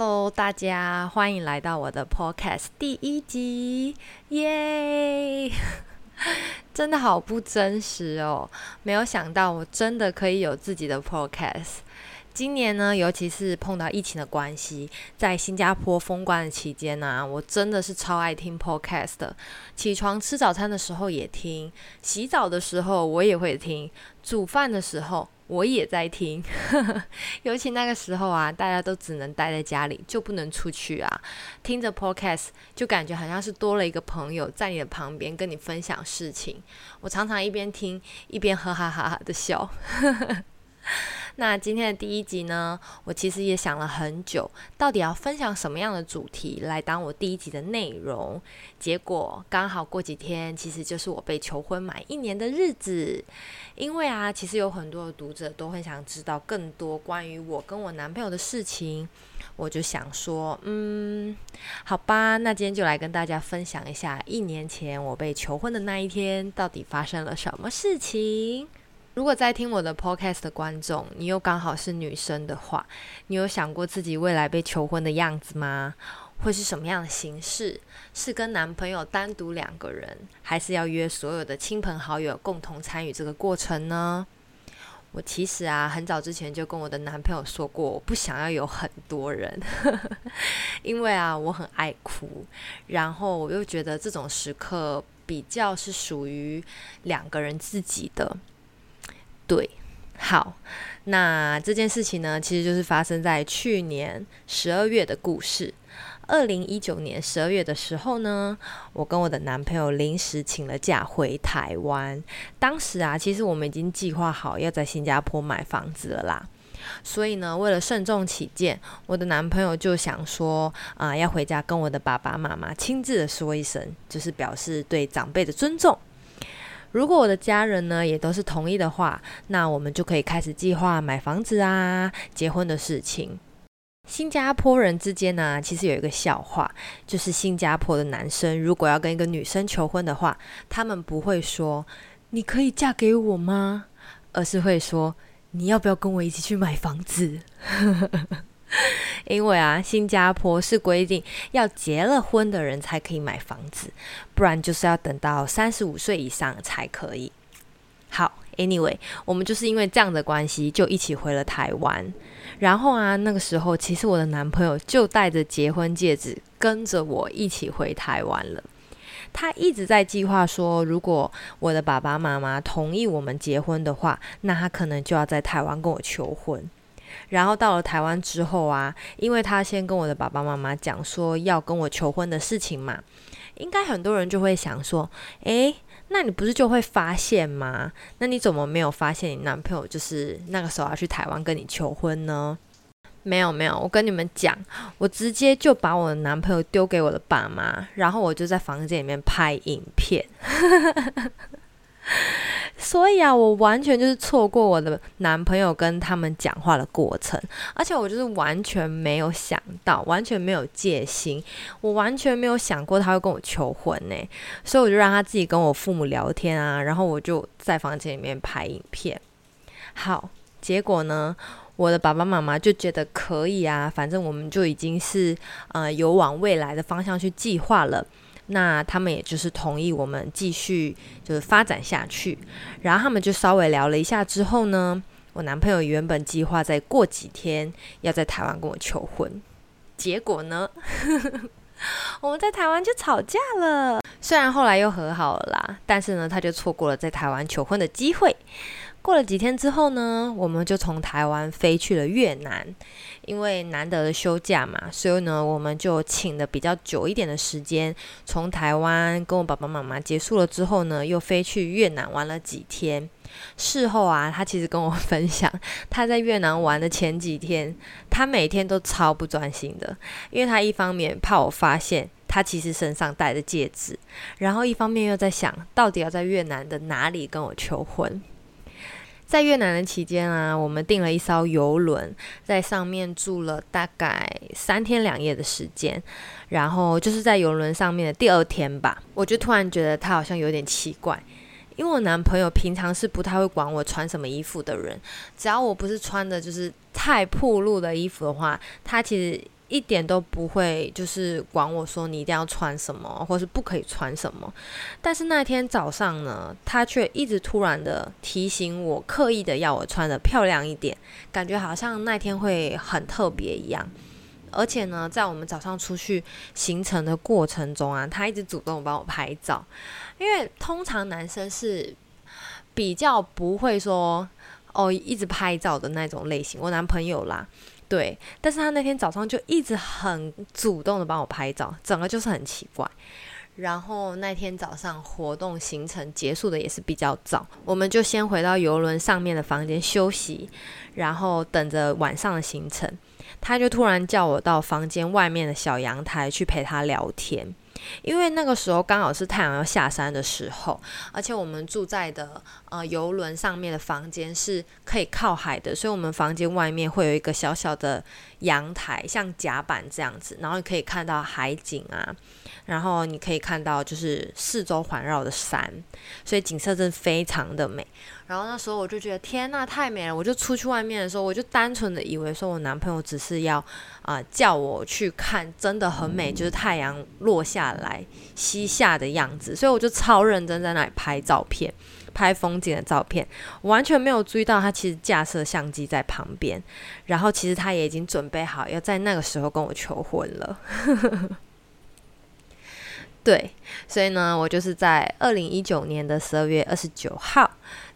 Hello，大家欢迎来到我的 Podcast 第一集，耶！真的好不真实哦，没有想到我真的可以有自己的 Podcast。今年呢，尤其是碰到疫情的关系，在新加坡封关的期间呢、我真的是超爱听 podcast 的。起床吃早餐的时候也听，洗澡的时候我也会听，煮饭的时候我也在听。尤其那个时候啊，大家都只能待在家里，就不能出去啊，听着 podcast 就感觉好像是多了一个朋友在你的旁边跟你分享事情。我常常一边听一边哈哈哈哈的笑。那今天的第一集呢，我其实也想了很久，到底要分享什么样的主题来当我第一集的内容。结果刚好过几天，其实就是我被求婚满一年的日子。因为啊，其实有很多的读者都很想知道更多关于我跟我男朋友的事情，我就想说，嗯，好吧，那今天就来跟大家分享一下，一年前我被求婚的那一天，到底发生了什么事情。如果在听我的 podcast 的观众，你又刚好是女生的话，你有想过自己未来被求婚的样子吗？会是什么样的形式？是跟男朋友单独两个人，还是要约所有的亲朋好友共同参与这个过程呢？我其实啊，很早之前就跟我的男朋友说过，我不想要有很多人，因为啊，我很爱哭，然后我又觉得这种时刻比较是属于两个人自己的。对，好，那这件事情呢，其实就是发生在去年十二月的故事。二零一九年十二月的时候呢，我跟我的男朋友临时请了假回台湾。当时啊，其实我们已经计划好要在新加坡买房子了啦。所以呢，为了慎重起见，我的男朋友就想说啊、要回家跟我的爸爸妈妈亲自的说一声，就是表示对长辈的尊重。如果我的家人呢也都是同意的话，那我们就可以开始计划买房子啊、结婚的事情。新加坡人之间呢，其实有一个笑话，就是新加坡的男生如果要跟一个女生求婚的话，他们不会说“你可以嫁给我吗”，而是会说“你要不要跟我一起去买房子”。因为啊，新加坡是规定要结了婚的人才可以买房子，不然就是要等到三十五岁以上才可以。好，Anyway，我们就是因为这样的关系，就一起回了台湾。然后啊，那个时候其实我的男朋友就带着结婚戒指跟着我一起回台湾了。他一直在计划说，如果我的爸爸妈妈同意我们结婚的话，那他可能就要在台湾跟我求婚。然后到了台湾之后啊，因为他先跟我的爸爸妈妈讲说要跟我求婚的事情嘛，应该很多人就会想说，诶，那你不是就会发现吗？那你怎么没有发现你男朋友就是那个时候要去台湾跟你求婚呢？没有没有，我跟你们讲，我直接就把我的男朋友丢给我的爸妈，然后我就在房间里面拍影片。所以啊，我完全就是错过我的男朋友跟他们讲话的过程，而且我就是完全没有想到，完全没有戒心，我完全没有想过他会跟我求婚呢。所以我就让他自己跟我父母聊天啊，然后我就在房间里面拍影片。好，结果呢，我的爸爸妈妈就觉得可以啊，反正我们就已经是呃有往未来的方向去计划了。那他们也就是同意我们继续就是发展下去，然后他们就稍微聊了一下之后呢，我男朋友原本计划再过几天要在台湾跟我求婚，结果呢，我们在台湾就吵架了。虽然后来又和好了啦，但是呢，他就错过了在台湾求婚的机会。过了几天之后呢，我们就从台湾飞去了越南，因为难得的休假嘛，所以呢，我们就请了比较久一点的时间，从台湾跟我爸爸妈妈结束了之后呢，又飞去越南玩了几天。事后啊，他其实跟我分享，他在越南玩的前几天，他每天都超不专心的，因为他一方面怕我发现他其实身上戴着戒指，然后一方面又在想到底要在越南的哪里跟我求婚。在越南的期间啊，我们订了一艘游轮，在上面住了大概三天两夜的时间。然后就是在游轮上面的第二天吧，我就突然觉得他好像有点奇怪，因为我男朋友平常是不太会管我穿什么衣服的人，只要我不是穿的就是太暴露的衣服的话，他其实一点都不会，就是管我说你一定要穿什么，或是不可以穿什么。但是那天早上呢，他却一直突然的提醒我，刻意的要我穿得漂亮一点，感觉好像那天会很特别一样。而且呢，在我们早上出去行程的过程中啊，他一直主动帮我拍照，因为通常男生是比较不会说哦一直拍照的那种类型。我男朋友啦。对，但是他那天早上就一直很主动的帮我拍照，整个就是很奇怪。然后那天早上活动行程结束的也是比较早，我们就先回到游轮上面的房间休息，然后等着晚上的行程。他就突然叫我到房间外面的小阳台去陪他聊天。因为那个时候刚好是太阳要下山的时候，而且我们住在的呃游轮上面的房间是可以靠海的，所以我们房间外面会有一个小小的阳台，像甲板这样子，然后你可以看到海景啊，然后你可以看到就是四周环绕的山，所以景色真的非常的美。然后那时候我就觉得天呐，太美了！我就出去外面的时候，我就单纯的以为说我男朋友只是要啊、叫我去看，真的很美，就是太阳落下来西下的样子，所以我就超认真在那里拍照片，拍风景的照片，完全没有注意到他其实架设相机在旁边，然后其实他也已经准备好要在那个时候跟我求婚了。对，所以呢，我就是在二零一九年的十二月二十九号。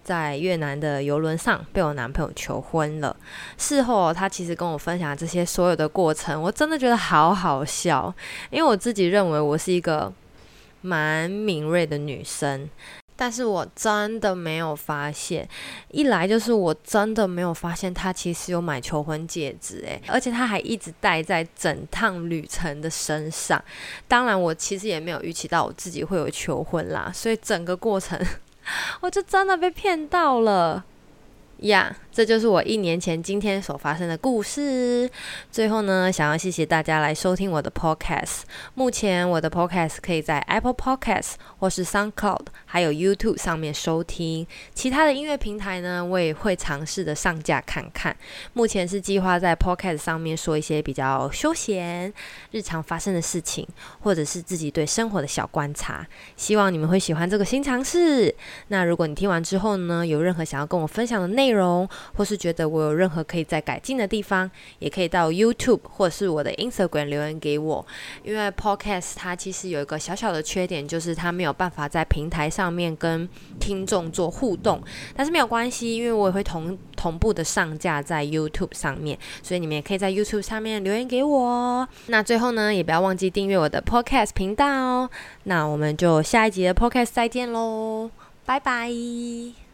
在越南的游轮上被我男朋友求婚了。事后他其实跟我分享这些所有的过程，我真的觉得好好笑。因为我自己认为我是一个蛮敏锐的女生，但是我真的没有发现。一来就是我真的没有发现他其实有买求婚戒指，诶，而且他还一直戴在整趟旅程的身上。当然，我其实也没有预期到我自己会有求婚啦，所以整个过程。我就真的被骗到了呀！这就是我一年前今天所发生的故事。最后呢，想要谢谢大家来收听我的 Podcast。目前我的 Podcast 可以在 Apple Podcast 或是 SoundCloud，还有 YouTube 上面收听。其他的音乐平台呢，我也会尝试的上架看看。目前是计划在 Podcast 上面说一些比较休闲、日常发生的事情，或者是自己对生活的小观察。希望你们会喜欢这个新尝试。那如果你听完之后呢，有任何想要跟我分享的内容，或是觉得我有任何可以再改进的地方，也可以到 YouTube 或是我的 Instagram 留言给我。因为 Podcast 它其实有一个小小的缺点，就是它没有办法在平台上面跟听众做互动。但是没有关系，因为我也会同同步的上架在 YouTube 上面，所以你们也可以在 YouTube 上面留言给我哦。那最后呢，也不要忘记订阅我的 Podcast 频道哦。那我们就下一集的 Podcast 再见喽，拜拜。